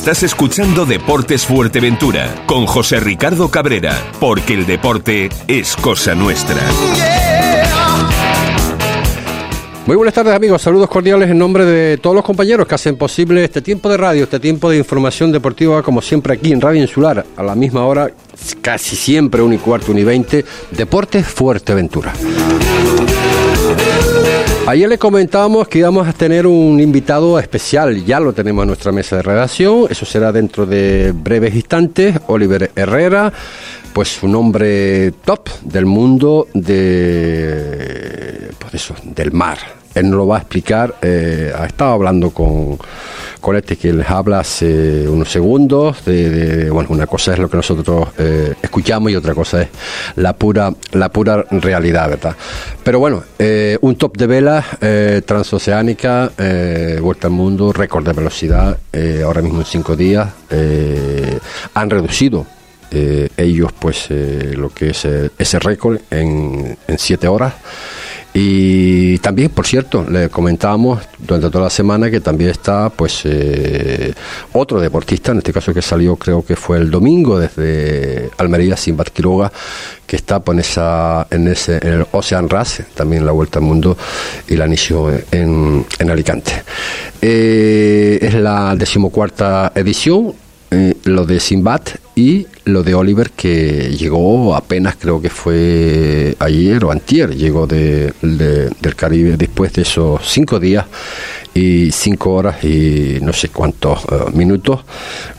Estás escuchando Deportes Fuerteventura con José Ricardo Cabrera, porque el deporte es cosa nuestra. Muy buenas tardes amigos, saludos cordiales en nombre de todos los compañeros que hacen posible este tiempo de radio, este tiempo de información deportiva, como siempre aquí en Radio Insular, a la misma hora, casi siempre, un y cuarto, un y veinte, Deportes Fuerteventura. Ayer le comentábamos que íbamos a tener un invitado especial, ya lo tenemos en nuestra mesa de redacción, eso será dentro de breves instantes, Oliver Herrera, pues un hombre top del mundo de, pues eso, del mar, él nos lo va a explicar. Eh, ha estado hablando con, con este que les habla hace unos segundos. Bueno, una cosa es lo que nosotros eh, escuchamos y otra cosa es la pura, la pura realidad, ¿verdad? Pero bueno, eh, un top de vela transoceánica, vuelta al mundo, récord de velocidad, ahora mismo en cinco días. han reducido ellos pues lo que es ese récord en, en siete horas y también, por cierto, le comentábamos durante toda la semana que también está pues eh, otro deportista, en este caso que salió creo que fue el domingo desde Almería, Simbat Quiroga, que está pues, en, esa, en, ese, en el Ocean Race, también la Vuelta al Mundo, y la inició en, en Alicante. Eh, es la decimocuarta edición, eh, lo de Simbat y lo de Oliver que llegó apenas creo que fue ayer o antier llegó de, del Caribe después de esos cinco días y cinco horas y no sé cuántos eh, minutos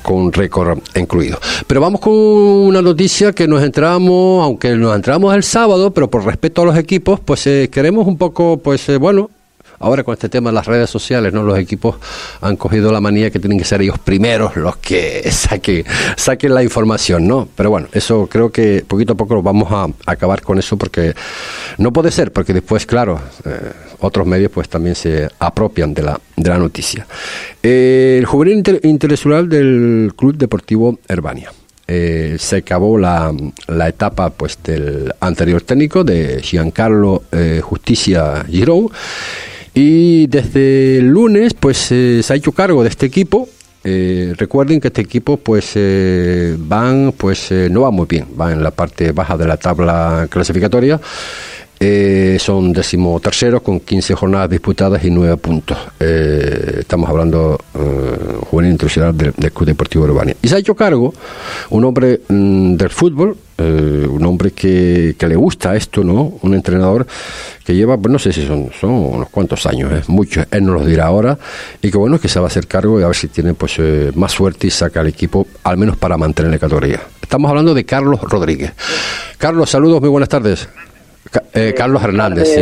con récord incluido. Pero vamos con una noticia que nos entramos aunque nos entramos el sábado pero por respeto a los equipos pues eh, queremos un poco pues bueno Ahora con este tema de las redes sociales, ¿no? Los equipos han cogido la manía que tienen que ser ellos primeros los que saquen, saquen la información, ¿no? Pero bueno, eso creo que poquito a poco vamos a acabar con eso porque no puede ser, porque después, claro, eh, otros medios pues también se apropian de la, de la noticia. Eh, el juvenil intelectual del Club Deportivo Herbania. Eh, se acabó la, la, etapa pues del anterior técnico de Giancarlo Justicia Girón y desde el lunes, pues eh, se ha hecho cargo de este equipo. Eh, recuerden que este equipo, pues, eh, van, pues, no va muy bien, va en la parte baja de la tabla clasificatoria. Son decimoterceros con 15 jornadas disputadas y 9 puntos. estamos hablando juvenil internacional del, Club Deportivo Urbania. Y se ha hecho cargo un hombre mm, del fútbol, un hombre que, que, le gusta esto, ¿no? Un entrenador que lleva, pues no sé si son, son unos cuantos años, ¿eh? muchos, él nos los dirá ahora, y que bueno es que se va a hacer cargo y a ver si tiene pues eh, más suerte y saca al equipo, al menos para mantener la categoría. Estamos hablando de Carlos Rodríguez. Carlos, saludos, muy buenas tardes. Eh, eh, Carlos Hernández, sí,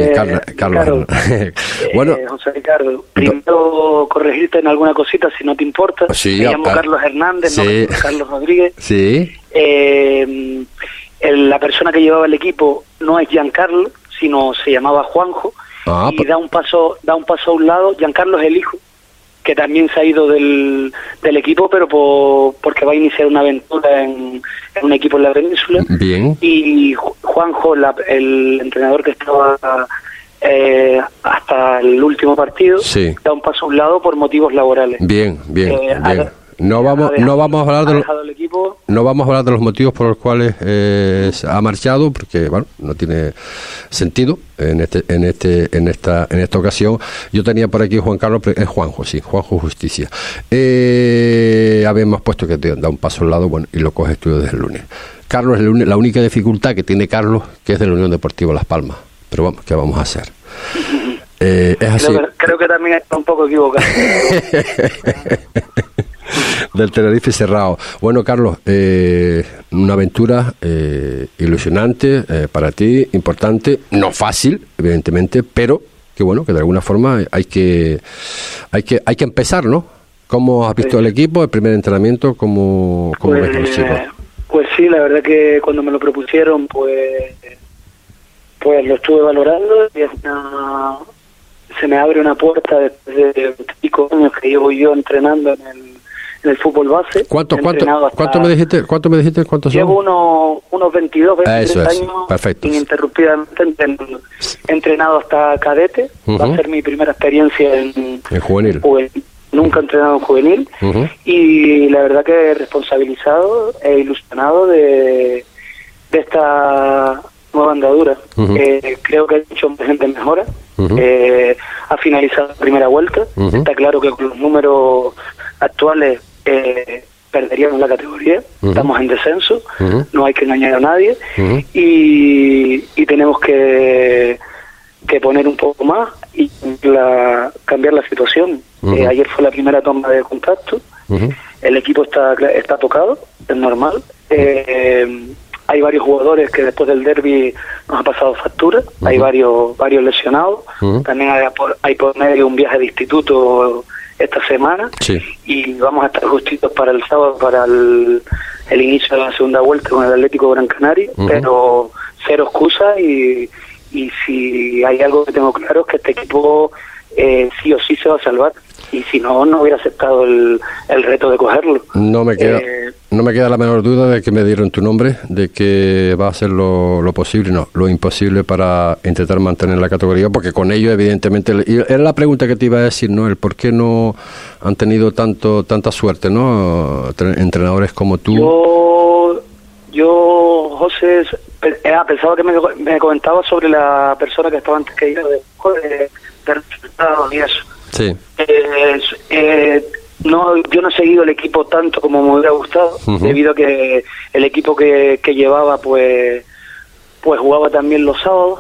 Carlos. bueno, José Ricardo, primero corregirte en alguna cosita si no te importa. Sí, Me llamo Carlos Hernández, no Carlos Rodríguez. Sí. la persona que llevaba el equipo no es Giancarlo, sino se llamaba Juanjo ah, y pues- da un paso da un paso a un lado Giancarlo es el hijo que también se ha ido del, del equipo pero porque va a iniciar una aventura en, un equipo en la península. Bien. Y Juanjo el entrenador que estaba eh, hasta el último partido da un paso a un lado por motivos laborales. Bien bien, eh, bien. No vamos, no vamos a hablar de los, no vamos a hablar de los motivos por los cuales eh, ha marchado, porque bueno, no tiene sentido en este, en este, en esta, en esta ocasión. Yo tenía por aquí Juan Carlos, es Juanjo, sí, Juanjo Justicia. Eh, habíamos puesto que te da un paso al lado, bueno, y lo coges tú desde el lunes. Carlos, es la única dificultad que tiene Carlos, que es de la Unión Deportiva Las Palmas. Pero vamos, ¿qué vamos a hacer? Eh, es así. Creo, que, también está un poco equivocado. del Tenerife cerrado. Bueno, Carlos, eh, una aventura eh, ilusionante eh, para ti, importante, no fácil, evidentemente, pero que bueno, que de alguna forma hay que hay que hay que empezar, ¿no? ¿Cómo has visto el equipo, el primer entrenamiento? ¿Cómo, cómo pues, ves los chicos? Pues sí, la verdad que cuando me lo propusieron, pues pues lo estuve valorando y se me abre una puerta desde de, de años que llevo yo entrenando en el en el fútbol base. ¿Cuánto, cuánto, ¿cuánto me dijiste? ¿Cuánto me dijiste? ¿Cuántos Llevo unos, unos 22, 23 años perfecto. ininterrumpidamente entrenado hasta cadete. Va a ser mi primera experiencia en, en juvenil. No, nunca he entrenado en juvenil y la verdad que he responsabilizado e ilusionado de, de esta nueva andadura. Eh, creo que ha hecho gente mejora. Eh, ha finalizado la primera vuelta. Está claro que con los números actuales eh, perderíamos la categoría. Estamos en descenso. No hay que engañar a nadie. y, y tenemos que, que poner un poco más y la, cambiar la situación. ayer fue la primera toma de contacto. El equipo está, está tocado, es normal. Eh, hay varios jugadores que después del derby nos ha pasado factura, hay varios varios lesionados, también hay hay por medio un viaje de instituto esta semana. Y vamos a estar justitos para el sábado, para el, inicio de la segunda vuelta con el Atlético Gran Canaria, pero cero excusa y, y si hay algo que tengo claro es que este equipo eh, sí o sí se va a salvar y si no, no hubiera aceptado el, el reto de cogerlo. No me queda... Eh, no me queda la menor duda de que me dieron tu nombre, de que va a hacer lo, lo posible, no, lo imposible para intentar mantener la categoría, porque con ello, evidentemente, y era la pregunta que te iba a decir, ¿no? El por qué no han tenido tanto tanta suerte, ¿no? Entrenadores como tú. Yo, yo José, eh, pensaba que me, me comentaba sobre la persona que estaba antes que yo, de, de, y eso. Sí. Eh, eh, no, yo no he seguido el equipo tanto como me hubiera gustado, debido a que el equipo que, que llevaba, pues, pues jugaba también los sábados,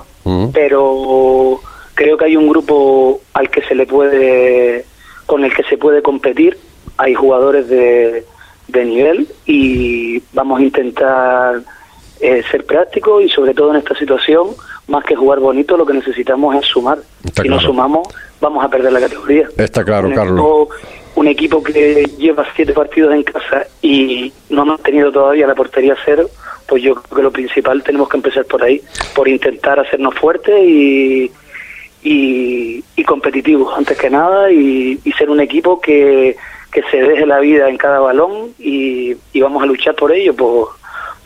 pero creo que hay un grupo al que se le puede, con el que se puede competir. Hay jugadores de, de nivel y vamos a intentar eh, ser prácticos y sobre todo en esta situación, más que jugar bonito, lo que necesitamos es sumar. si no sumamos, vamos a perder la categoría. Está claro, Carlos un equipo que lleva siete partidos en casa y no hemos tenido todavía la portería cero, pues yo creo que lo principal tenemos que empezar por ahí, por intentar hacernos fuertes y, y, competitivos antes que nada y, ser un equipo que, que se deje la vida en cada balón y, y vamos a luchar por ello, por,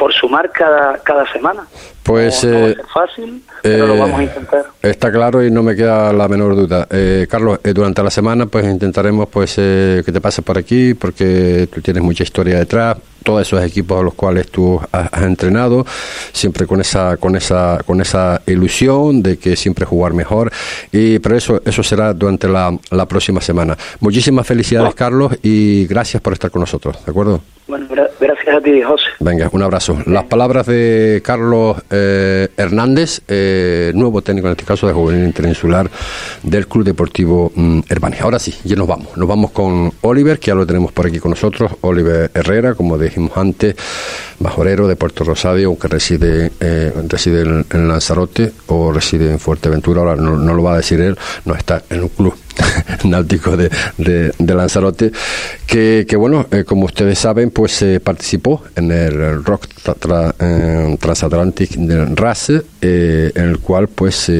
por sumar cada, cada semana. Pues no, eh, fácil, pero lo vamos a intentar. Está claro y no me queda la menor duda. Eh, Carlos, eh, durante la semana pues intentaremos pues que te pases por aquí porque tú tienes mucha historia detrás, todos esos equipos a los cuales tú has, entrenado, siempre con esa con esa con esa ilusión de que siempre jugar mejor y pero eso eso será durante la, la próxima semana. Muchísimas felicidades, Carlos, y gracias por estar con nosotros, ¿de acuerdo? Bueno, gracias a ti, José. Venga, un abrazo. Las palabras de Carlos eh, Hernández, eh, nuevo técnico en este caso de Juvenil Interinsular del Club Deportivo mm. Ahora sí, ya nos vamos. Nos vamos con Oliver, que ya lo tenemos por aquí con nosotros. Oliver Herrera, como dijimos antes, majorero de Puerto Rosario, aunque reside, eh, reside en, Lanzarote o reside en Fuerteventura. Ahora no lo va a decir él, no está en un club náutico de, de, Lanzarote, que, bueno, eh, como ustedes saben, pues eh, participó en el Rock eh, Transatlantic RASE, en el cual pues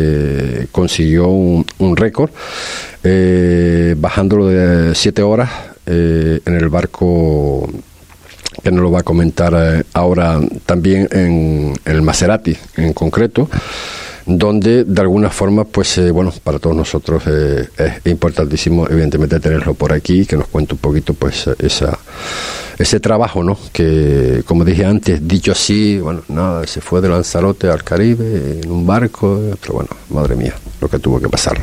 consiguió un, récord, bajándolo de siete horas en el barco que nos lo va a comentar ahora también en el Maserati en concreto donde de alguna forma, pues eh, bueno, para todos nosotros eh, es importantísimo, evidentemente, tenerlo por aquí, que nos cuente un poquito, pues, esa, ese trabajo, ¿no? Que, como dije antes, dicho así, bueno, nada, se fue de Lanzarote al Caribe en un barco, pero bueno, madre mía, lo que tuvo que pasar.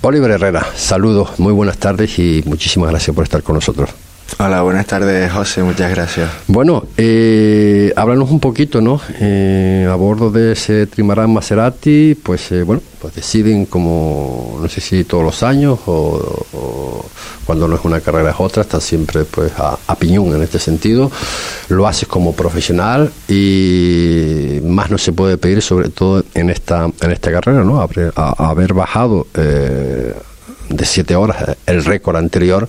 Oliver Herrera, saludos, muy buenas tardes y muchísimas gracias por estar con nosotros. Hola, buenas tardes, José, muchas gracias. Bueno, eh, háblanos un poquito, ¿no? Eh, a bordo de ese trimarán Maserati, pues eh, bueno, pues deciden como, no sé si todos los años o, cuando no es una carrera es otra, estás siempre pues a, piñón en este sentido, lo haces como profesional y más no se puede pedir, sobre todo en esta, en esta carrera, ¿no? Haber, haber bajado eh, de siete horas, el récord anterior,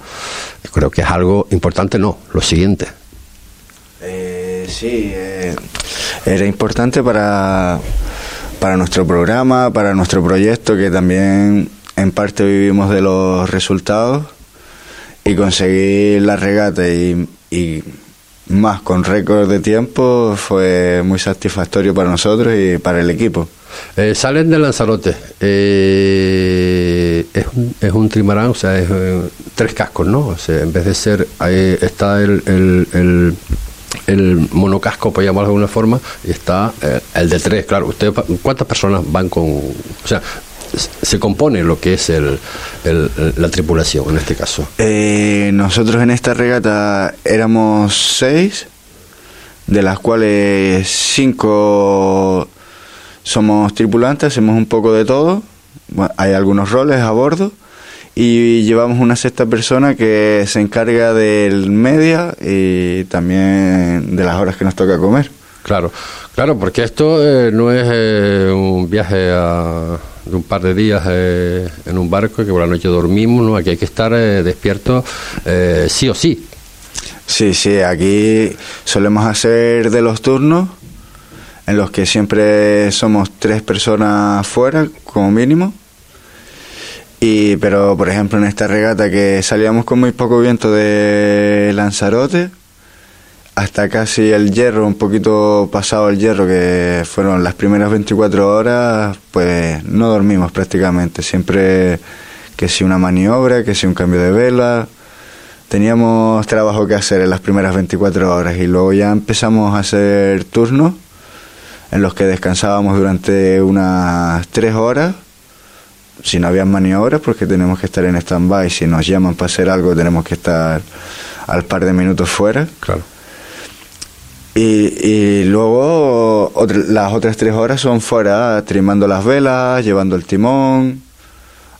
creo que es algo importante, no, lo siguiente. Eh, sí, eh, era importante para, para nuestro programa, para nuestro proyecto, que también en parte vivimos de los resultados, y conseguir la regata y, y más con récord de tiempo fue muy satisfactorio para nosotros y para el equipo. Eh, salen de Lanzarote. Eh, es un, es un trimarán, o sea, es tres cascos, ¿no? O sea, en vez de ser, está el, el, el, monocasco, por llamarlo de alguna forma, y está el de tres, claro. Usted, ¿Cuántas personas van con...? O sea, se compone lo que es el, la tripulación en este caso? Eh, nosotros en esta regata éramos seis, de las cuales cinco somos tripulantes, hacemos un poco de todo, hay algunos roles a bordo y llevamos una sexta persona que se encarga del media y también de las horas que nos toca comer. Claro, claro, porque esto eh, no es eh, un viaje a de un par de días eh, en un barco que por la noche dormimos, ¿no? Aquí hay que estar eh, despierto eh, sí o sí. Sí, sí, aquí solemos hacer de los turnos en los que siempre somos tres personas fuera, como mínimo. Y, pero, por ejemplo, en esta regata que salíamos con muy poco viento de Lanzarote, hasta casi el hierro, un poquito pasado el hierro, que fueron las primeras 24 horas, pues no dormimos prácticamente. Siempre que si una maniobra, que si un cambio de vela. Teníamos trabajo que hacer en las primeras 24 horas y luego ya empezamos a hacer turnos en los que descansábamos durante unas 3 horas. Si no había maniobras, porque tenemos que estar en stand-by. Si nos llaman para hacer algo, tenemos que estar al par de minutos fuera. Claro y, y luego las otras tres horas son fuera, trimando las velas, llevando el timón,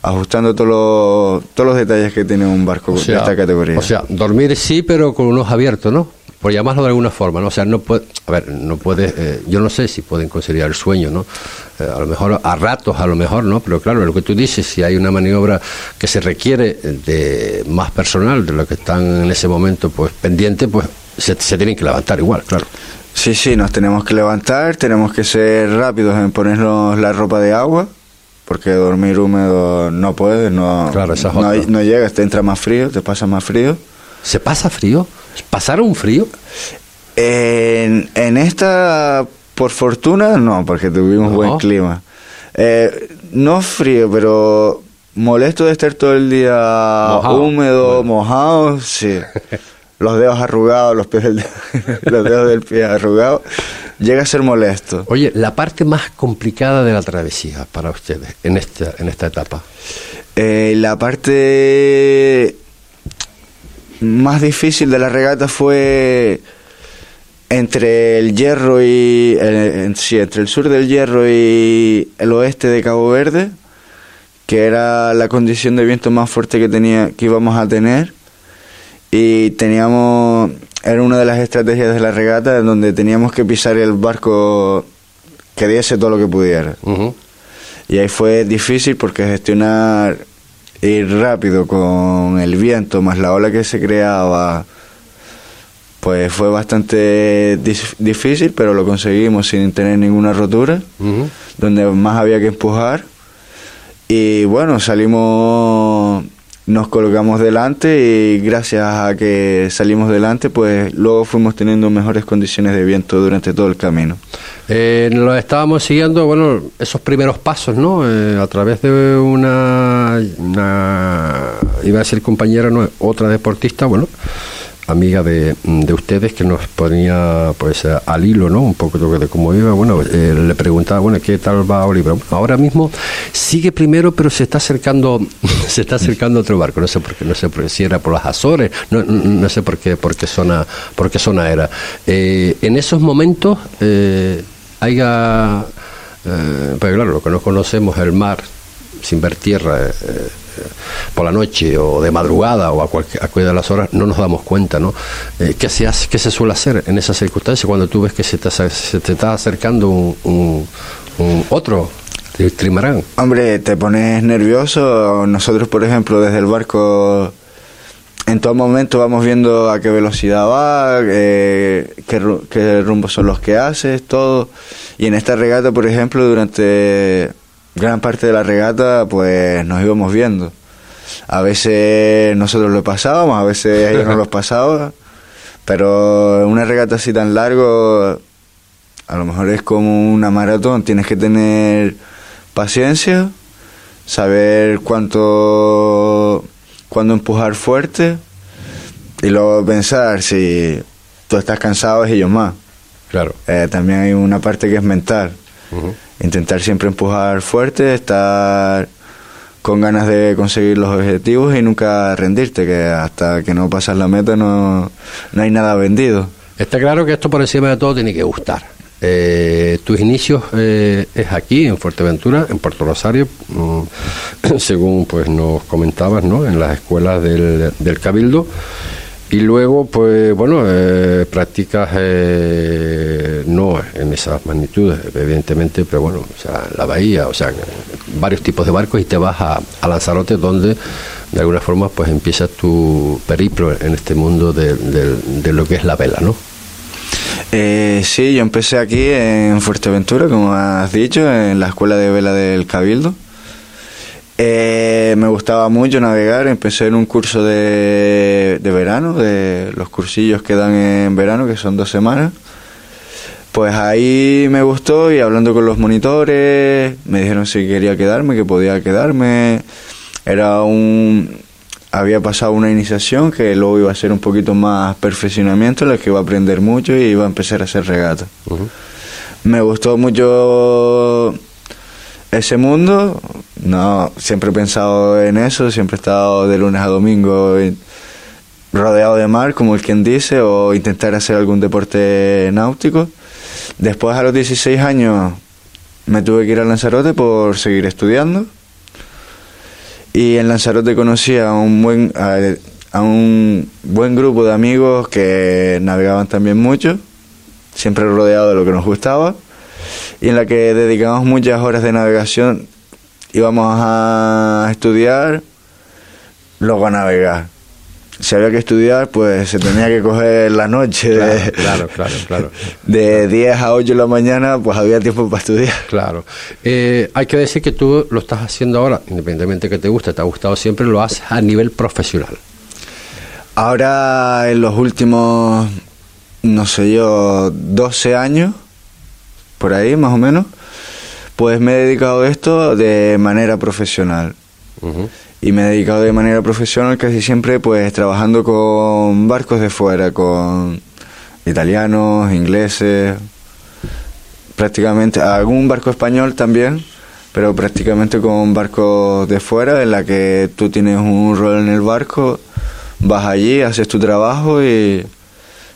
ajustando todos los, todos los detalles que tiene un barco de esta categoría. O sea, dormir sí, pero con un ojo abierto, ¿no? Por llamarlo de alguna forma, ¿no? O sea, no puede, a ver, no puede, eh, yo no sé si pueden considerar el sueño, ¿no? Eh, a lo mejor a ratos, a lo mejor, ¿no? Pero claro, lo que tú dices, si hay una maniobra que se requiere de más personal de lo que están en ese momento, pues pendiente, pues se, tienen que levantar igual, claro. Sí, sí, nos tenemos que levantar, tenemos que ser rápidos en ponernos la ropa de agua, porque dormir húmedo no puedes, no, claro, no, no, llegas, te entra más frío, te pasa más frío. ¿Se pasa frío? ¿Pasaron un frío? En, en esta, por fortuna, no, porque tuvimos buen clima. Eh, no frío, pero molesto de estar todo el día húmedo, mojado, sí. los dedos arrugados, los, pies del, los dedos del pie arrugados, llega a ser molesto. Oye, la parte más complicada de la travesía para ustedes en esta, en esta etapa. Eh, la parte más difícil de la regata fue entre el hierro y sí, entre el sur del hierro y el oeste de Cabo Verde, que era la condición de viento más fuerte que tenía que íbamos a tener y teníamos, era una de las estrategias de la regata en donde teníamos que pisar el barco que diese todo lo que pudiera. Y ahí fue difícil porque gestionar ir rápido con el viento más la ola que se creaba, pues fue bastante difícil, pero lo conseguimos sin tener ninguna rotura, donde más había que empujar. Y bueno, salimos nos colocamos delante y gracias a que salimos delante, pues luego fuimos teniendo mejores condiciones de viento durante todo el camino. Eh, lo estábamos siguiendo, bueno, esos primeros pasos, ¿no? Eh, a través de una, iba a ser compañera, no, otra deportista, bueno, amiga de, de, ustedes que nos ponía pues al hilo no un poco de cómo iba. Bueno eh, le preguntaba bueno qué tal va Oliver ahora mismo sigue primero pero se está acercando se está acercando otro barco. No sé por qué no sé si era por las Azores no, no sé por qué por qué zona por qué zona era. Eh, en esos momentos eh, haya pues claro lo que no conocemos el mar sin ver tierra eh, por la noche o de madrugada o a cualquier, a de las horas, no nos damos cuenta, ¿no? Eh, ¿qué, se hace, ¿Qué se suele hacer en esas circunstancias cuando tú ves que se te, se te está acercando un, un, otro trimarán? Hombre, te pones nervioso. Nosotros, por ejemplo, desde el barco en todo momento vamos viendo a qué velocidad va, eh, qué, qué rumbos son los que haces, todo. Y en esta regata, por ejemplo, durante gran parte de la regata pues nos íbamos viendo. A veces nosotros lo pasábamos, a veces ellos no los pasaban, pero una regata así tan largo a lo mejor es como una maratón, tienes que tener paciencia saber cuánto, cuándo empujar fuerte y luego pensar si tú estás cansado es ellos más. Claro. Eh, también hay una parte que es mental. Intentar siempre empujar fuerte, estar con ganas de conseguir los objetivos y nunca rendirte, que hasta que no pasas la meta no, no hay nada vendido. Está claro que esto por encima de todo tiene que gustar. Eh, tus inicios eh, es aquí, en Fuerteventura, en Puerto Rosario, mm, según pues nos comentabas, ¿no? En las escuelas del, del Cabildo. Y luego, pues bueno, eh, practicas eh, no en esas magnitudes, evidentemente, pero bueno, o sea, la bahía, o sea, varios tipos de barcos y te vas a, a Lanzarote, donde de alguna forma pues empiezas tu periplo en este mundo de, de lo que es la vela, ¿no? Eh, sí, yo empecé aquí en Fuerteventura, como has dicho, en la escuela de vela del Cabildo. Eh, me gustaba mucho navegar, empecé en un curso de, de verano, de los cursillos que dan en verano, que son dos semanas. Pues ahí me gustó y hablando con los monitores, me dijeron si quería quedarme, que podía quedarme. Era un, había pasado una iniciación que luego iba a ser un poquito más perfeccionamiento, en la que iba a aprender mucho y iba a empezar a hacer regata. Me gustó mucho ese mundo, no, siempre he pensado en eso, siempre he estado de lunes a domingo rodeado de mar, como el quien dice, o intentar hacer algún deporte náutico. Después a los 16 años me tuve que ir a Lanzarote por seguir estudiando y en Lanzarote conocí a un buen, a, un buen grupo de amigos que navegaban también mucho, siempre rodeado de lo que nos gustaba, y en la que dedicamos muchas horas de navegación. Íbamos a estudiar, luego a navegar si había que estudiar, pues se tenía que coger la noche. de, claro, claro, claro. De 10 a 8 de la mañana, pues había tiempo para estudiar. Claro. Eh, hay que decir que tú lo estás haciendo ahora, independientemente que te guste, te ha gustado siempre, lo haces a nivel profesional. Ahora, en los últimos, no sé yo, 12 años, por ahí más o menos, pues me he dedicado a esto de manera profesional. Y me he dedicado de manera profesional casi siempre pues trabajando con barcos de fuera, con italianos, ingleses, prácticamente algún barco español también, pero prácticamente con barcos de fuera en la que tú tienes un rol en el barco, vas allí, haces tu trabajo y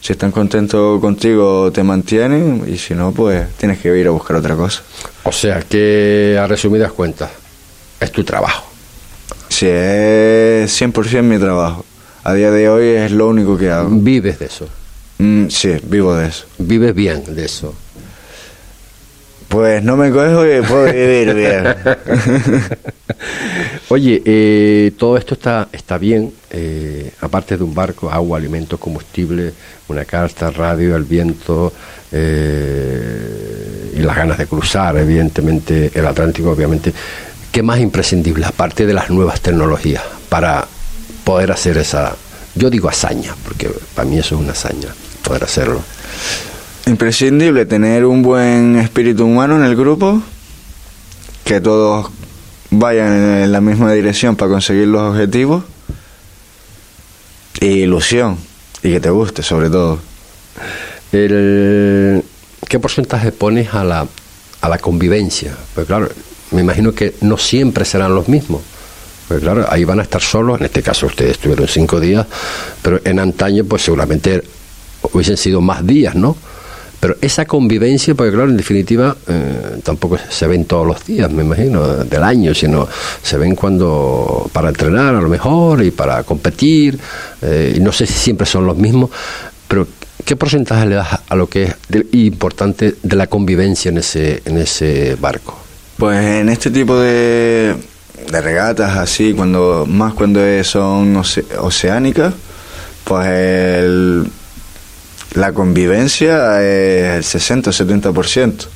si están contentos contigo te mantienen y si no pues tienes que ir a buscar otra cosa. O sea que a resumidas cuentas es tu trabajo. Sí, es 100% mi trabajo. A día de hoy es lo único que hago. ¿Vives de eso? Mm, sí, vivo de eso. ¿Vives bien de eso? Pues no me cojo y puedo vivir bien. Oye, eh, todo esto está, está bien, eh, aparte de un barco, agua, alimentos, combustible, una carta, radio, el viento eh, y las ganas de cruzar, evidentemente, el Atlántico, obviamente. ¿Qué más imprescindible, aparte de las nuevas tecnologías, para poder hacer esa, yo digo hazaña, porque para mí eso es una hazaña, poder hacerlo? Imprescindible tener un buen espíritu humano en el grupo, que todos vayan en la misma dirección para conseguir los objetivos, y ilusión, y que te guste sobre todo. El, ¿Qué porcentaje pones a la, a la convivencia? Pues claro, me imagino que no siempre serán los mismos. Pues claro, ahí van a estar solos, en este caso ustedes estuvieron cinco días, pero en antaño pues seguramente hubiesen sido más días, ¿no? Pero esa convivencia, porque claro, en definitiva eh, tampoco se ven todos los días, me imagino, del año, sino se ven cuando para entrenar a lo mejor y para competir, eh, y no sé si siempre son los mismos, pero ¿qué porcentaje le das a lo que es importante de la convivencia en ese, en ese barco? Pues en este tipo de, de regatas así, cuando más cuando son oceánicas, pues la convivencia es el 60-70%.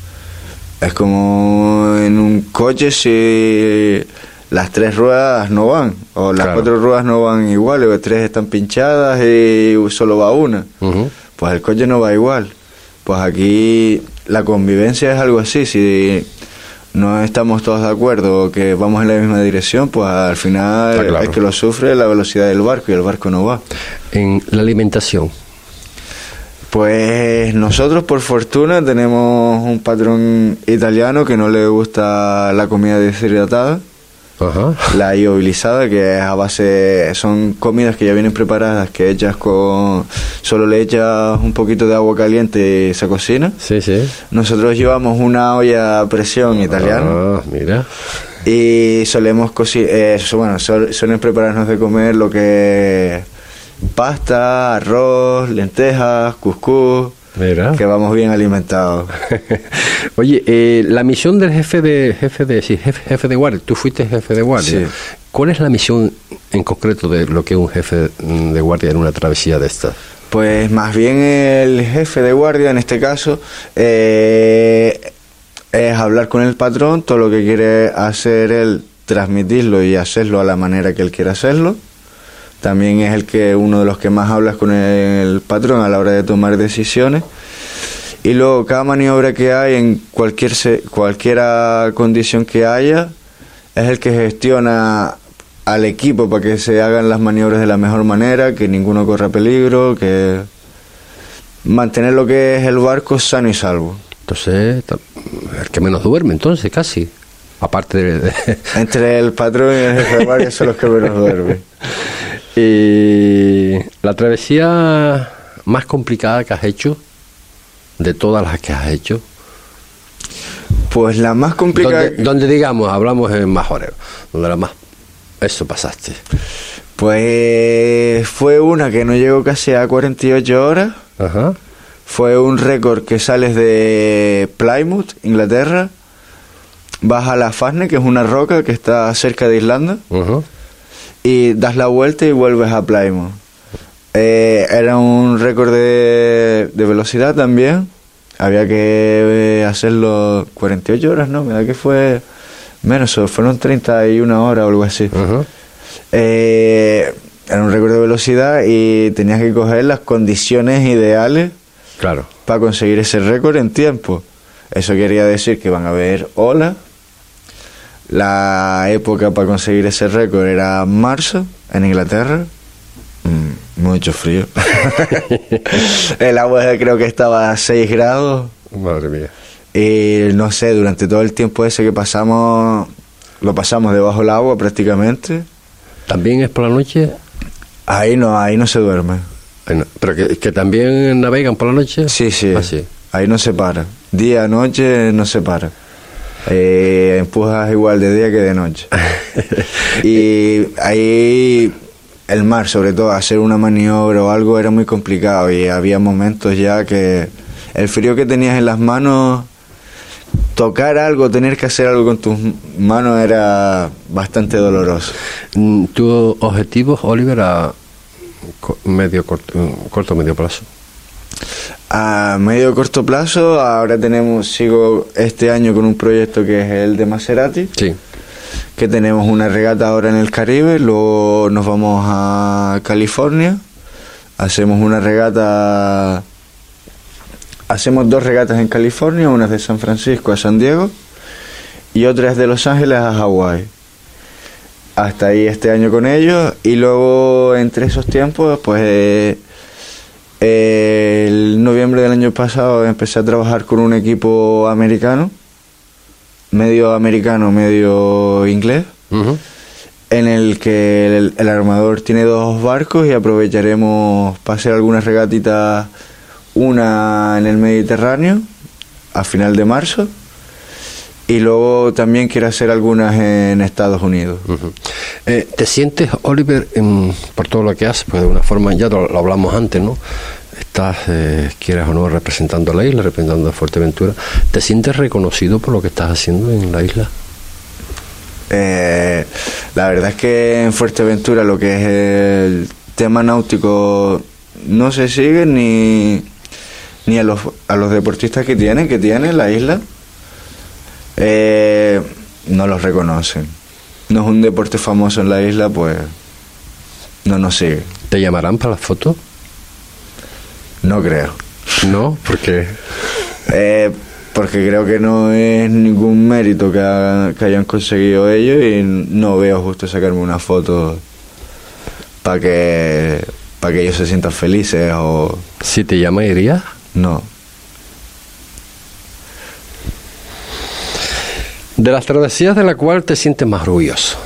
Es como en un coche si las tres ruedas no van, o las cuatro ruedas no van igual, o tres están pinchadas y solo va una. Pues el coche no va igual. Pues aquí la convivencia es algo así. Si no estamos todos de acuerdo que vamos en la misma dirección, pues al final hay que lo sufre la velocidad del barco y el barco no va. En la alimentación. Pues nosotros por fortuna tenemos un patrón italiano que no le gusta la comida deshidratada. La iobilizada, que es a base, son comidas que ya vienen preparadas, que echas con, solo le echas un poquito de agua caliente y se cocina. Sí, sí. Nosotros llevamos una olla a presión italiana. Ah, mira. Y solemos cocinar, eh, bueno, suelen prepararnos de comer lo que pasta, arroz, lentejas, cuscús. Mira. Que vamos bien alimentados. Oye, eh, la misión del jefe de jefe de sí, jefe, jefe de guardia, tú fuiste jefe de guardia. ¿Cuál es la misión en concreto de lo que es un jefe de guardia en una travesía de estas? Pues más bien el jefe de guardia en este caso eh, es hablar con el patrón, todo lo que quiere hacer él, transmitirlo y hacerlo a la manera que él quiere hacerlo también es el que uno de los que más hablas con el patrón a la hora de tomar decisiones. Y luego cada maniobra que hay en cualquier cualquiera condición que haya es el que gestiona al equipo para que se hagan las maniobras de la mejor manera, que ninguno corra peligro, que mantener lo que es el barco sano y salvo. Entonces, el que menos duerme, entonces, casi. Aparte de... Entre el patrón y el jefe de son los que menos duermen. Y la travesía más complicada que has hecho, de todas las que has hecho. Pues la más complicada. Donde, digamos, hablamos en Majorero, donde la más. Eso pasaste. Pues fue una que no llegó casi a 48 horas. Ajá. Fue un récord que sales de Plymouth, Inglaterra. Vas a la Fasne, que es una roca que está cerca de Islanda. Ajá y das la vuelta y vuelves a Plymouth. Eh, era un récord de, velocidad también. Había que eh, hacerlo 48 horas, ¿no? Me da que fue menos, fueron 31 horas o algo así. Eh, era un récord de velocidad y tenías que coger las condiciones ideales claro. para conseguir ese récord en tiempo. Eso quería decir que van a haber olas, la época para conseguir ese récord era marzo en Inglaterra. Mm, mucho frío. el agua creo que estaba a 6 grados. Madre mía. Y no sé, durante todo el tiempo ese que pasamos, lo pasamos debajo del agua prácticamente. ¿También es por la noche? Ahí no, ahí no se duerme. ¿Pero que, también navegan por la noche? Sí, sí. Ah, sí. Ahí no se para. Día, noche, no se para eh, empujas igual de día que de noche. y ahí el mar, sobre todo, hacer una maniobra o algo era muy complicado y había momentos ya que el frío que tenías en las manos, tocar algo, tener que hacer algo con tus manos era bastante doloroso. Mm, ¿Tu objetivo, Oliver, a medio corto, corto medio plazo? A medio corto plazo, ahora tenemos, sigo este año con un proyecto que es el de Maserati. Sí. Que tenemos una regata ahora en el Caribe, luego nos vamos a California, hacemos una regata, hacemos dos regatas en California, una es de San Francisco a San Diego y otra es de Los Ángeles a Hawái. Hasta ahí este año con ellos y luego entre esos tiempos pues... Eh, el noviembre del año pasado empecé a trabajar con un equipo americano, medio americano, medio inglés, en el que el, armador tiene dos barcos y aprovecharemos para hacer algunas regatitas, una en el Mediterráneo a final de marzo y luego también quiero hacer algunas en Estados Unidos. Eh, ¿Te sientes, Oliver, por todo lo que haces, pues de una forma, ya lo, hablamos antes, ¿no? Estás, eh, quieras o no, representando la isla, representando a Fuerteventura. ¿Te sientes reconocido por lo que estás haciendo en la isla? Eh, la verdad es que en Fuerteventura lo que es el tema náutico no se sigue ni, ni a, los, a los deportistas que tienen, que tiene la isla eh, no los reconocen. No es un deporte famoso en la isla, pues no nos sigue. ¿Te llamarán para la foto? No creo. ¿No? ¿Por qué? Eh, porque creo que no es ningún mérito que, hayan conseguido ellos y no veo justo sacarme una foto para que para que ellos se sientan felices o si te llama irías no de las travesías de la cual te sientes más orgulloso.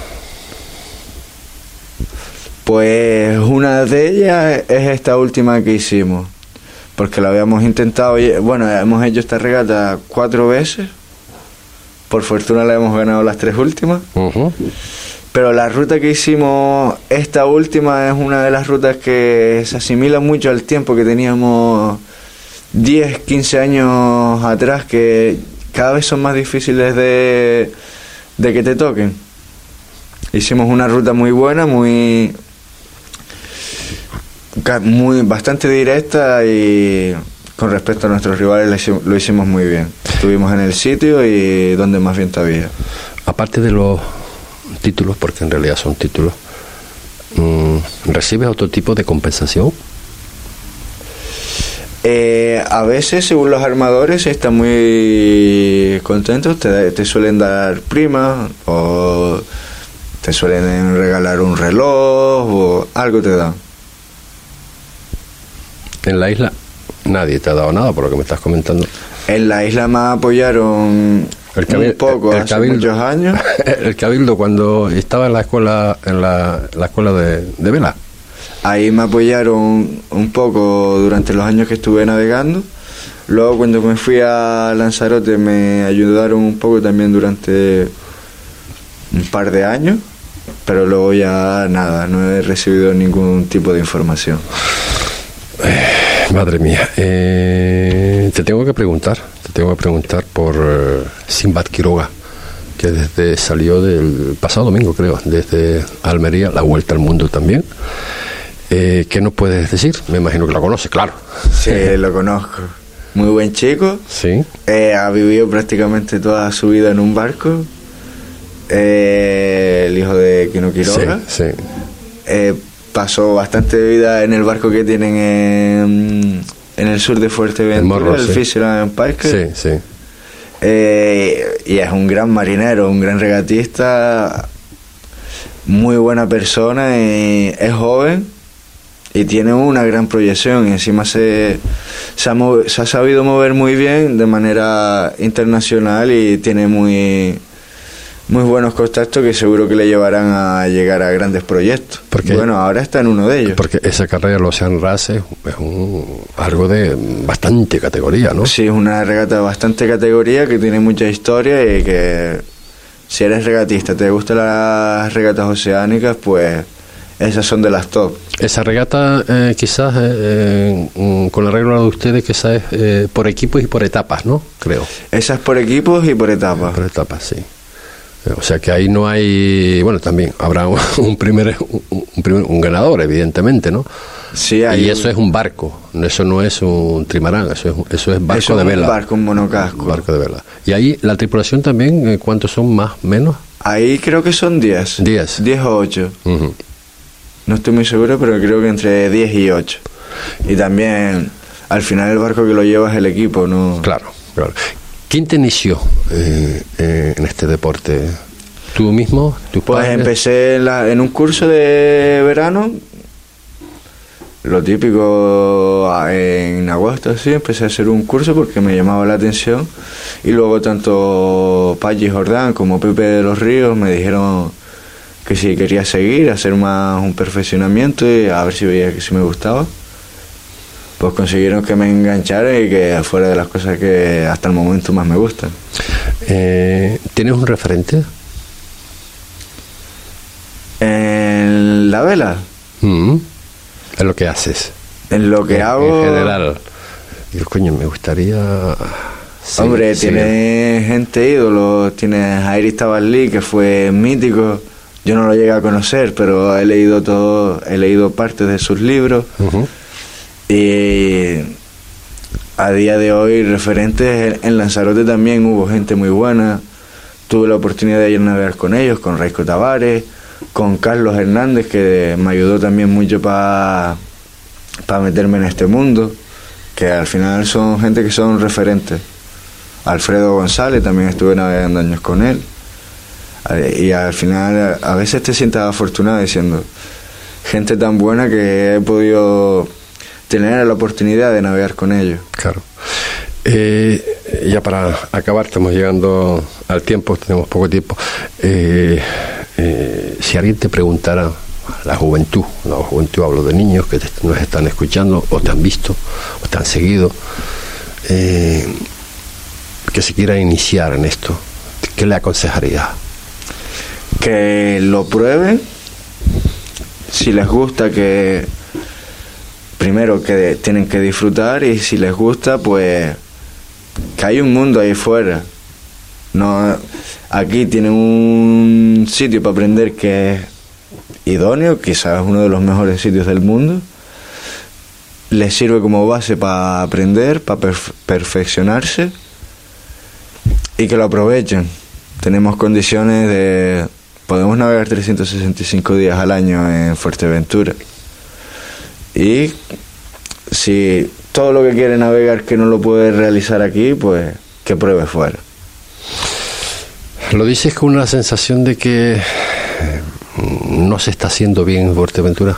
Pues una de ellas es esta última que hicimos porque lo habíamos intentado, bueno, hemos hecho esta regata cuatro veces, por fortuna la hemos ganado las tres últimas, pero la ruta que hicimos, esta última es una de las rutas que se asimila mucho al tiempo que teníamos 10, 15 años atrás, que cada vez son más difíciles de, de que te toquen. Hicimos una ruta muy buena, muy muy bastante directa y con respecto a nuestros rivales lo hicimos muy bien. Estuvimos en el sitio y donde más viento había. Aparte de los títulos, porque en realidad son títulos, mm, ¿recibes otro tipo de compensación? Eh, a veces, según los armadores, están muy contentos, te, te suelen dar prima o te suelen regalar un reloj o algo te dan. En la isla nadie te ha dado nada por lo que me estás comentando. En la isla me apoyaron un poco el, hace muchos años. El cabildo cuando estaba en la escuela en la, escuela de, vela. Ahí me apoyaron un poco durante los años que estuve navegando. Luego cuando me fui a Lanzarote me ayudaron un poco también durante un par de años, pero luego ya nada, no he recibido ningún tipo de información. Eh, madre mía, eh, te tengo que preguntar, te tengo que preguntar por eh, Simbat Quiroga, que desde salió del pasado domingo, creo, desde Almería, la vuelta al mundo también. ¿Qué nos puedes decir? Me imagino que lo conoces, claro. Sí, lo conozco. Muy buen chico. Sí. ha vivido prácticamente toda su vida en un barco. el hijo de Kino Quiroga. Sí, sí pasó bastante vida en el barco que tienen en, en el sur de Fuerteventura, el, el Fisherman Parker. Sí, sí. Eh, y es un gran marinero, un gran regatista, muy buena persona, y es joven y tiene una gran proyección y encima se, se, se ha sabido mover muy bien de manera internacional y tiene muy muy buenos contactos que seguro que le llevarán a llegar a grandes proyectos. Porque, bueno, ahora está en uno de ellos. Porque esa carrera del Ocean Race es un, algo de bastante categoría, ¿no? Sí, es una regata de bastante categoría que tiene mucha historia y que si eres regatista, te gustan las regatas oceánicas, pues esas son de las top. Esa regata eh, quizás eh, eh, con la regla de ustedes quizás es por equipos y por etapas, ¿no? Creo. Esa es por equipos y por etapas. Por etapas, sí. O sea que ahí no hay, bueno, también habrá un primer, un, primer, un ganador, evidentemente, ¿no? Sí, y eso es un barco, eso no es un trimarán, eso es, eso es barco de vela. Un barco, un monocasco. Barco de vela. Y ahí la tripulación también, eh, ¿cuántos son más, menos? Ahí creo que son 10. 10. 10 o 8. No estoy muy seguro, pero creo que entre 10 y 8. Y también, al final el barco que lo lleva es el equipo, ¿no? Claro, claro. ¿Quién te inició eh, eh, en este deporte? ¿Tú mismo? pues empecé en, un curso de verano, lo típico en agosto, sí, empecé a hacer un curso porque me llamaba la atención y luego tanto Pachi Jordán como Pepe de los Ríos me dijeron que si quería seguir, hacer más un perfeccionamiento y a ver si veía que si me gustaba pues consiguieron que me enganchara y que fuera de las cosas que hasta el momento más me gustan. Eh, ¿Tienes un referente? En la vela. Mm. En lo que haces. En lo que hago. En general. Yo, coño, me gustaría. Hombre, tiene gente ídolo. Tienes a Iris Tabalí, que fue mítico. Yo no lo llegué a conocer, pero he leído todo, he leído partes de sus libros. Y a día de hoy, referentes en Lanzarote también hubo gente muy buena. Tuve la oportunidad de ir a navegar con ellos, con Raico Tavares, con Carlos Hernández, que me ayudó también mucho para meterme en este mundo. Que al final son gente que son referentes. Alfredo González, también estuve navegando años con él. Y al final a veces te sientas afortunado diciendo, gente tan buena que he podido tener la oportunidad de navegar con ellos. Claro. Eh, ya para acabar, estamos llegando al tiempo, tenemos poco tiempo. Eh, eh, si alguien te preguntara, la juventud, la juventud hablo de niños que nos están escuchando o te han visto o te han seguido, que se quiera iniciar en esto, ¿qué le aconsejaría? Que lo prueben, si les gusta que primero que tienen que disfrutar y si les gusta pues que hay un mundo ahí fuera. No, aquí tienen un sitio para aprender que es idóneo, quizás uno de los mejores sitios del mundo. Les sirve como base para aprender, para perfeccionarse y que lo aprovechen. Tenemos condiciones de... Podemos navegar 365 días al año en Fuerteventura. Y si todo lo que quiere navegar que no lo puede realizar aquí, pues que pruebe fuera. Lo dices con una sensación de que no se está haciendo bien en Fuerteventura.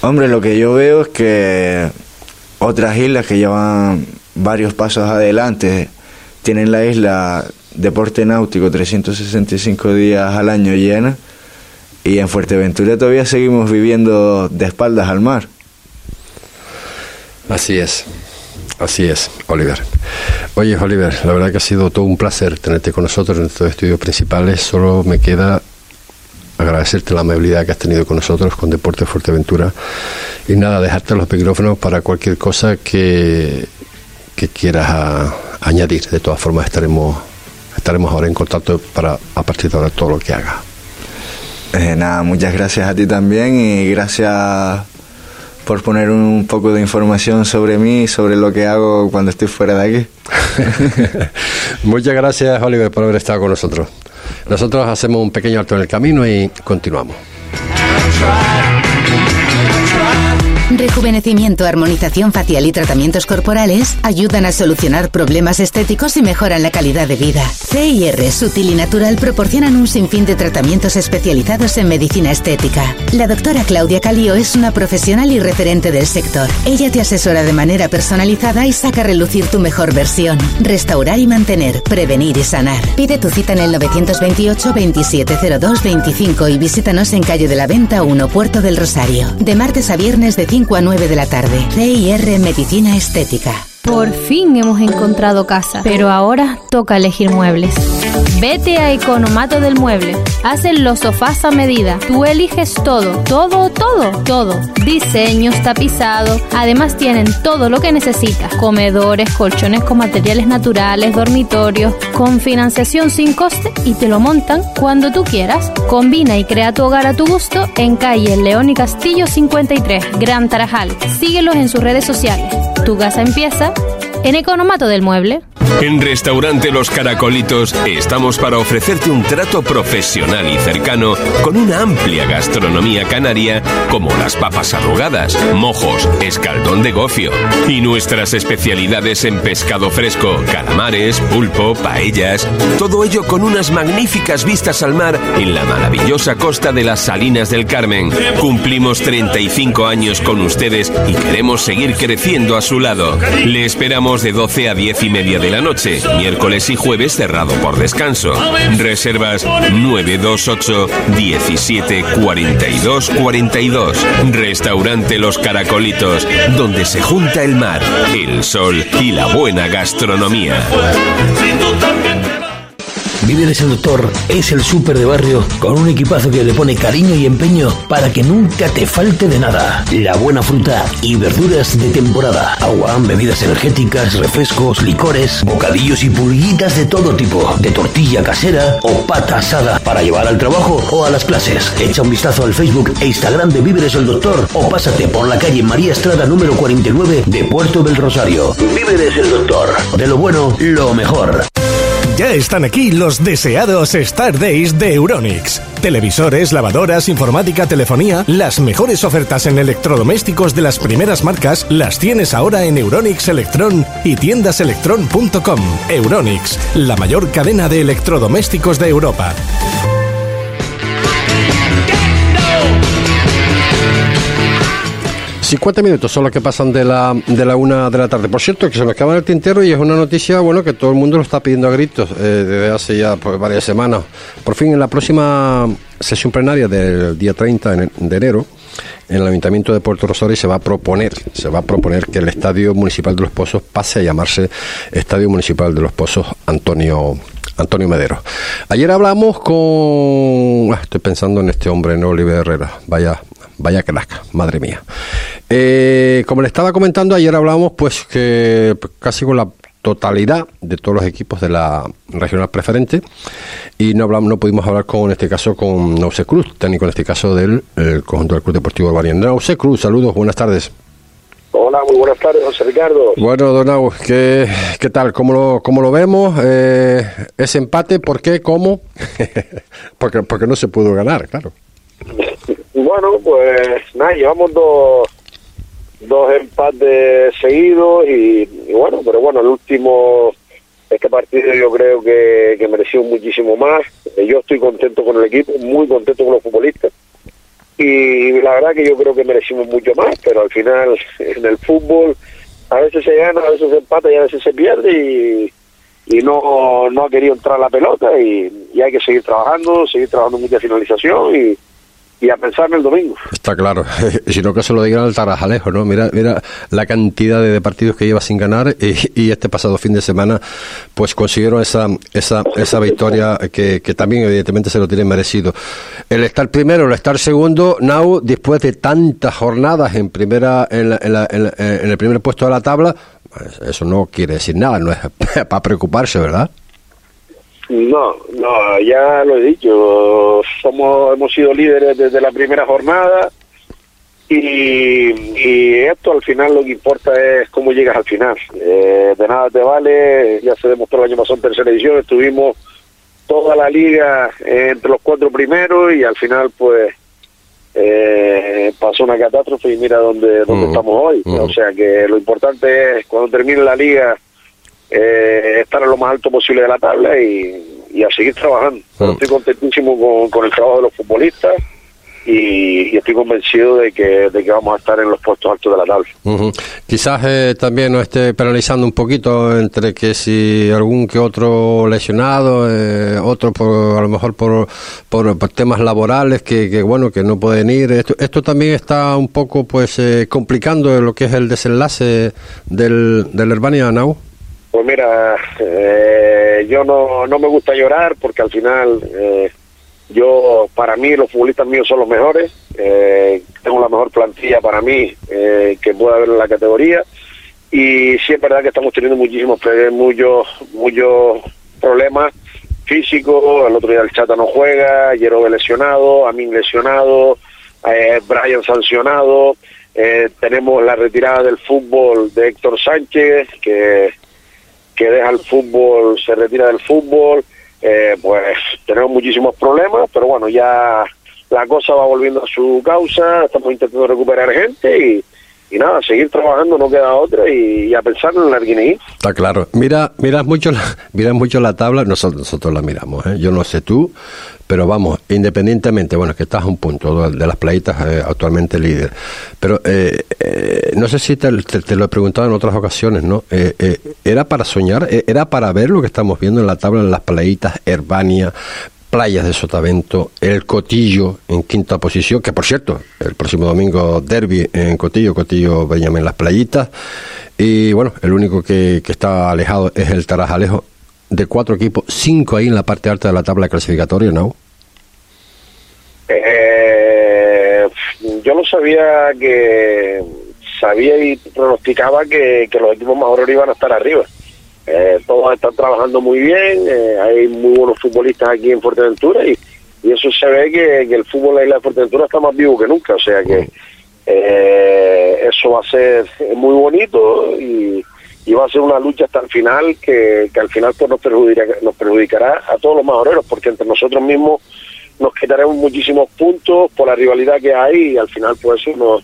Hombre, lo que yo veo es que otras islas que llevan varios pasos adelante tienen la isla deporte náutico 365 días al año llena y en Fuerteventura todavía seguimos viviendo de espaldas al mar. Así es. Así es, Oliver. Oye, Oliver, la verdad que ha sido todo un placer tenerte con nosotros en estos estudios principales. Solo me queda agradecerte la amabilidad que has tenido con nosotros, con Deporte Fuerteventura. Y nada, dejarte los micrófonos para cualquier cosa que, que quieras añadir. De todas formas, estaremos, estaremos ahora en contacto para a partir de ahora todo lo que haga. Eh, nada, muchas gracias a ti también y gracias por poner un poco de información sobre mí sobre lo que hago cuando estoy fuera de aquí. Muchas gracias, Oliver, por haber estado con nosotros. Nosotros hacemos un pequeño alto en el camino y continuamos. Rejuvenecimiento, armonización facial y tratamientos corporales ayudan a solucionar problemas estéticos y mejoran la calidad de vida. CIR, Sutil y Natural proporcionan un sinfín de tratamientos especializados en medicina estética. La doctora Claudia Calío es una profesional y referente del sector. Ella te asesora de manera personalizada y saca a relucir tu mejor versión. Restaurar y mantener, prevenir y sanar. Pide tu cita en el 928 2702 25 y visítanos en calle de la Venta 1, Puerto del Rosario. De martes a viernes de 5 a 9 de la tarde. CIR Medicina Estética. Por fin hemos encontrado casa, pero ahora toca elegir muebles. Vete a Economato del Mueble. Hacen los sofás a medida. Tú eliges todo, todo, todo, todo. Diseños, tapizado. Además tienen todo lo que necesitas. Comedores, colchones con materiales naturales, dormitorios, con financiación sin coste y te lo montan cuando tú quieras. Combina y crea tu hogar a tu gusto en calle León y Castillo 53, Gran Tarajal. Síguelos en sus redes sociales. Tu casa empieza en Economato del Mueble. En Restaurante Los Caracolitos estamos para ofrecerte un trato profesional y cercano con una amplia gastronomía canaria como las papas arrugadas, mojos, escaldón de gofio y nuestras especialidades en pescado fresco, calamares, pulpo, paellas, todo ello con unas magníficas vistas al mar en la maravillosa costa de las Salinas del Carmen. Cumplimos 35 años con ustedes y queremos seguir creciendo a su lado. Le esperamos de 12 a 10 y media de la noche, miércoles y jueves cerrado por descanso. Reservas 928 17 42 42. Restaurante Los Caracolitos, donde se junta el mar, el sol y la buena gastronomía. Víveres el Doctor es el súper de barrio con un equipazo que le pone cariño y empeño para que nunca te falte de nada. La buena fruta y verduras de temporada. Agua, bebidas energéticas, refrescos, licores, bocadillos y pulguitas de todo tipo. De tortilla casera o pata asada para llevar al trabajo o a las clases. Echa un vistazo al Facebook e Instagram de Víveres el Doctor o pásate por la calle María Estrada número 49 de Puerto del Rosario. Víveres el Doctor. De lo bueno, lo mejor. Ya están aquí los deseados Star Days de Euronix. Televisores, lavadoras, informática, telefonía, las mejores ofertas en electrodomésticos de las primeras marcas las tienes ahora en Euronix Electron y tiendaselectron.com. Euronix, la mayor cadena de electrodomésticos de Europa. Cincuenta minutos son los que pasan de la, de la una de la tarde. Por cierto, que se me acaba el tintero y es una noticia bueno que todo el mundo lo está pidiendo a gritos eh, desde hace ya pues, varias semanas. Por fin, en la próxima sesión plenaria del día 30 de enero, en el Ayuntamiento de Puerto Rosario se va a proponer, se va a proponer que el Estadio Municipal de los Pozos pase a llamarse Estadio Municipal de los Pozos Antonio Antonio Medero. Ayer hablamos con ah, estoy pensando en este hombre, no Oliver Herrera. Vaya Vaya crack, madre mía. Eh, como le estaba comentando, ayer hablábamos pues que casi con la totalidad de todos los equipos de la regional preferente y no hablamos, no pudimos hablar con en este caso con Nause Cruz, técnico en este caso del conjunto del Club Deportivo Urbanian. Nause Cruz, saludos, buenas tardes. Hola, muy buenas tardes, José Ricardo. Bueno, don Nau, ¿qué, ¿qué, tal? ¿Cómo lo, cómo lo vemos? Eh, ¿Ese empate? ¿Por qué? ¿Cómo? porque, porque no se pudo ganar, claro. Bueno, pues nada, llevamos dos, dos empates seguidos y, bueno, pero bueno, el último, este partido yo creo que, que mereció muchísimo más. Yo estoy contento con el equipo, muy contento con los futbolistas y la verdad que yo creo que merecimos mucho más, pero al final en el fútbol a veces se gana, a veces se empata y a veces se pierde y, y no, no ha querido entrar la pelota y, y hay que seguir trabajando, seguir trabajando mucha finalización y y a pensar en el domingo. Está claro, si no que se lo digan al Tarajalejo, ¿no? Mira, mira la cantidad de, partidos que lleva sin ganar y, este pasado fin de semana pues consiguieron esa esa, esa victoria que, que, también evidentemente se lo tienen merecido. El estar primero, el estar segundo, Now, después de tantas jornadas en primera en, en el primer puesto de la tabla, pues eso no quiere decir nada, no es para preocuparse, ¿verdad? No, no, ya lo he dicho, somos, hemos sido líderes desde la primera jornada y, y esto al final lo que importa es cómo llegas al final. Eh, de nada te vale, ya se demostró el año pasado en tercera edición, estuvimos toda la liga entre los cuatro primeros y al final pues eh, pasó una catástrofe y mira dónde, dónde estamos hoy. O sea que lo importante es cuando termine la liga eh, estar a lo más alto posible de la tabla y, a seguir trabajando. Mm. Estoy contentísimo con, el trabajo de los futbolistas y, estoy convencido de que, de que vamos a estar en los puestos altos de la tabla. Quizás eh, también nos esté penalizando un poquito entre que si algún que otro lesionado, eh, otro por, a lo mejor por, por, temas laborales que, que, bueno que no pueden ir. Esto, esto también está un poco pues eh, complicando lo que es el desenlace del, del Herbania Nau. Pues mira, eh, yo no, no me gusta llorar porque al final eh, yo, para mí, los futbolistas míos son los mejores. Eh, tengo la mejor plantilla para mí que pueda haber en la categoría. Y sí es verdad que estamos teniendo muchísimos muchos, muchos problemas físicos. El otro día el Chata no juega, Jerome lesionado, Amin lesionado, Brian sancionado. tenemos la retirada del fútbol de Héctor Sánchez, que que deja el fútbol, se retira del fútbol, eh, pues tenemos muchísimos problemas, pero bueno, ya la cosa va volviendo a su causa, estamos intentando recuperar gente y, y nada, seguir trabajando no queda otra y, a pensar en el Arguineí. Está claro. Mira, miras mucho la, miras mucho la tabla, nosotros, nosotros la miramos, ¿eh? yo no sé tú, pero vamos, independientemente, bueno, que estás a un punto de las playitas eh, actualmente líder, pero eh, eh, no sé si te, lo he preguntado en otras ocasiones, ¿no? ¿Era para soñar? ¿Era para ver lo que estamos viendo en la tabla en las playitas, Herbania, Playas de Sotavento, el Cotillo en quinta posición, que por cierto, el próximo domingo derby en Cotillo, Cotillo Benjamín Las Playitas, y bueno, el único que, está alejado es el Tarajalejo de cuatro equipos, cinco ahí en la parte alta de la tabla clasificatoria, ¿no? Eh, yo no sabía que sabía y pronosticaba que, los equipos mejores iban a estar arriba. Eh, todos están trabajando muy bien, eh, hay muy buenos futbolistas aquí en Fuerteventura y, y eso se ve que, el fútbol de la isla de Fuerteventura está más vivo que nunca, o sea que eh, eso va a ser muy bonito y, y va a ser una lucha hasta el final que, que al final pues nos perjudicará, nos perjudicará a todos los majoreros porque entre nosotros mismos nos quitaremos muchísimos puntos por la rivalidad que hay y al final pues eso nos,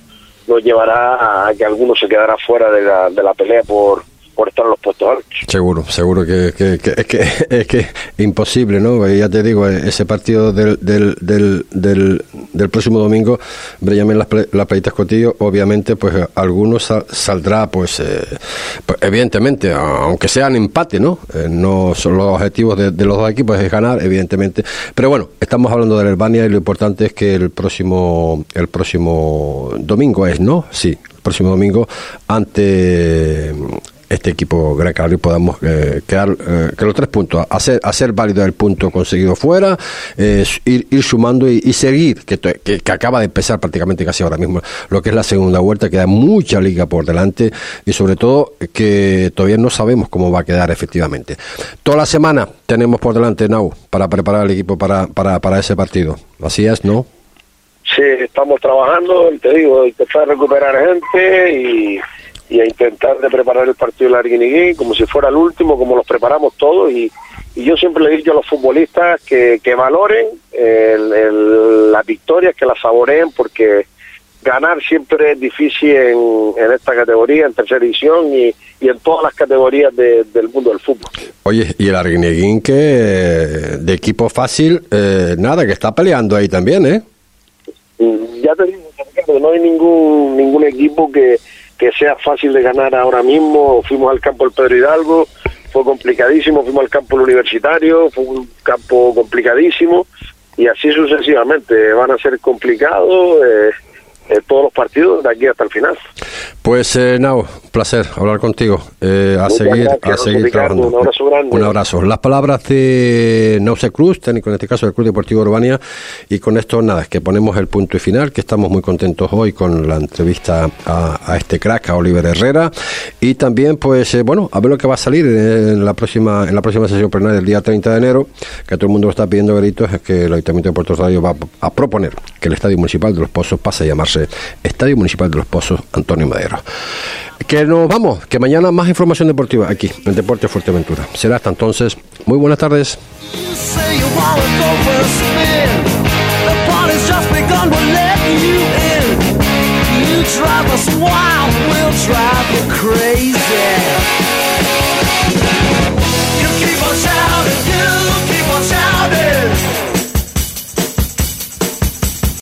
nos llevará a que alguno se quedará fuera de la, de la pelea por, los puestos. Seguro, seguro que, que, es que es que imposible, ¿no? Ya te digo, ese partido del, del, del, del, próximo domingo, Brellamen las, las Playitas Cotillo, obviamente, pues algunos saldrá, pues, eh, pues, evidentemente, aunque sean empate, ¿no? Eh, no son los objetivos de, los dos equipos es ganar, evidentemente. Pero bueno, estamos hablando de Albania y lo importante es que el próximo, el próximo domingo es, ¿no? Sí, el próximo domingo ante este equipo Gran Canaria podamos eh, quedar eh, que los tres puntos, hacer, hacer válido el punto conseguido fuera, eh, ir, ir, sumando y, seguir, que, que, acaba de empezar prácticamente casi ahora mismo lo que es la segunda vuelta, queda mucha liga por delante y sobre todo que todavía no sabemos cómo va a quedar efectivamente. Toda la semana tenemos por delante, Nau, para preparar el equipo para, para, para ese partido. Así es, ¿no? Sí, estamos trabajando, te digo, intentar recuperar gente y y a intentar de preparar el partido de Arguineguín como si fuera el último, como los preparamos todos y, y yo siempre le he dicho a los futbolistas que, que valoren el, las victorias, que las saboreen porque ganar siempre es difícil en, en esta categoría, en tercera edición y, y en todas las categorías del mundo del fútbol. Oye, y el Arguineguín que de equipo fácil, eh, nada, que está peleando ahí también, ¿eh? Ya te digo, no hay ningún, ningún equipo que que sea fácil de ganar ahora mismo. Fuimos al campo del Pedro Hidalgo, fue complicadísimo, fuimos al campo del Universitario, fue un campo complicadísimo y así sucesivamente. Van a ser complicados. Eh, eh, todos los partidos de aquí hasta el final. Pues, eh, Nao, placer hablar contigo. Eh, a seguir, a seguir trabajando. Un abrazo grande. Un abrazo. Las palabras de Nauce Cruz, técnico en este caso del Club Deportivo Urbania, y con esto nada, es que ponemos el punto y final, que estamos muy contentos hoy con la entrevista a, este crack, a Oliver Herrera, y también, pues, eh, bueno, a ver lo que va a salir en la próxima en la próxima sesión plenaria del día 30 de enero, que todo el mundo lo está pidiendo gritos, es que el Ayuntamiento de Puerto Radio va a proponer que el Estadio Municipal de Los Pozos pase a llamarse Estadio Municipal de los Pozos Antonio Madero. Que nos vamos, que mañana más información deportiva aquí en Deporte Fuerteventura. Será hasta entonces. Muy buenas tardes.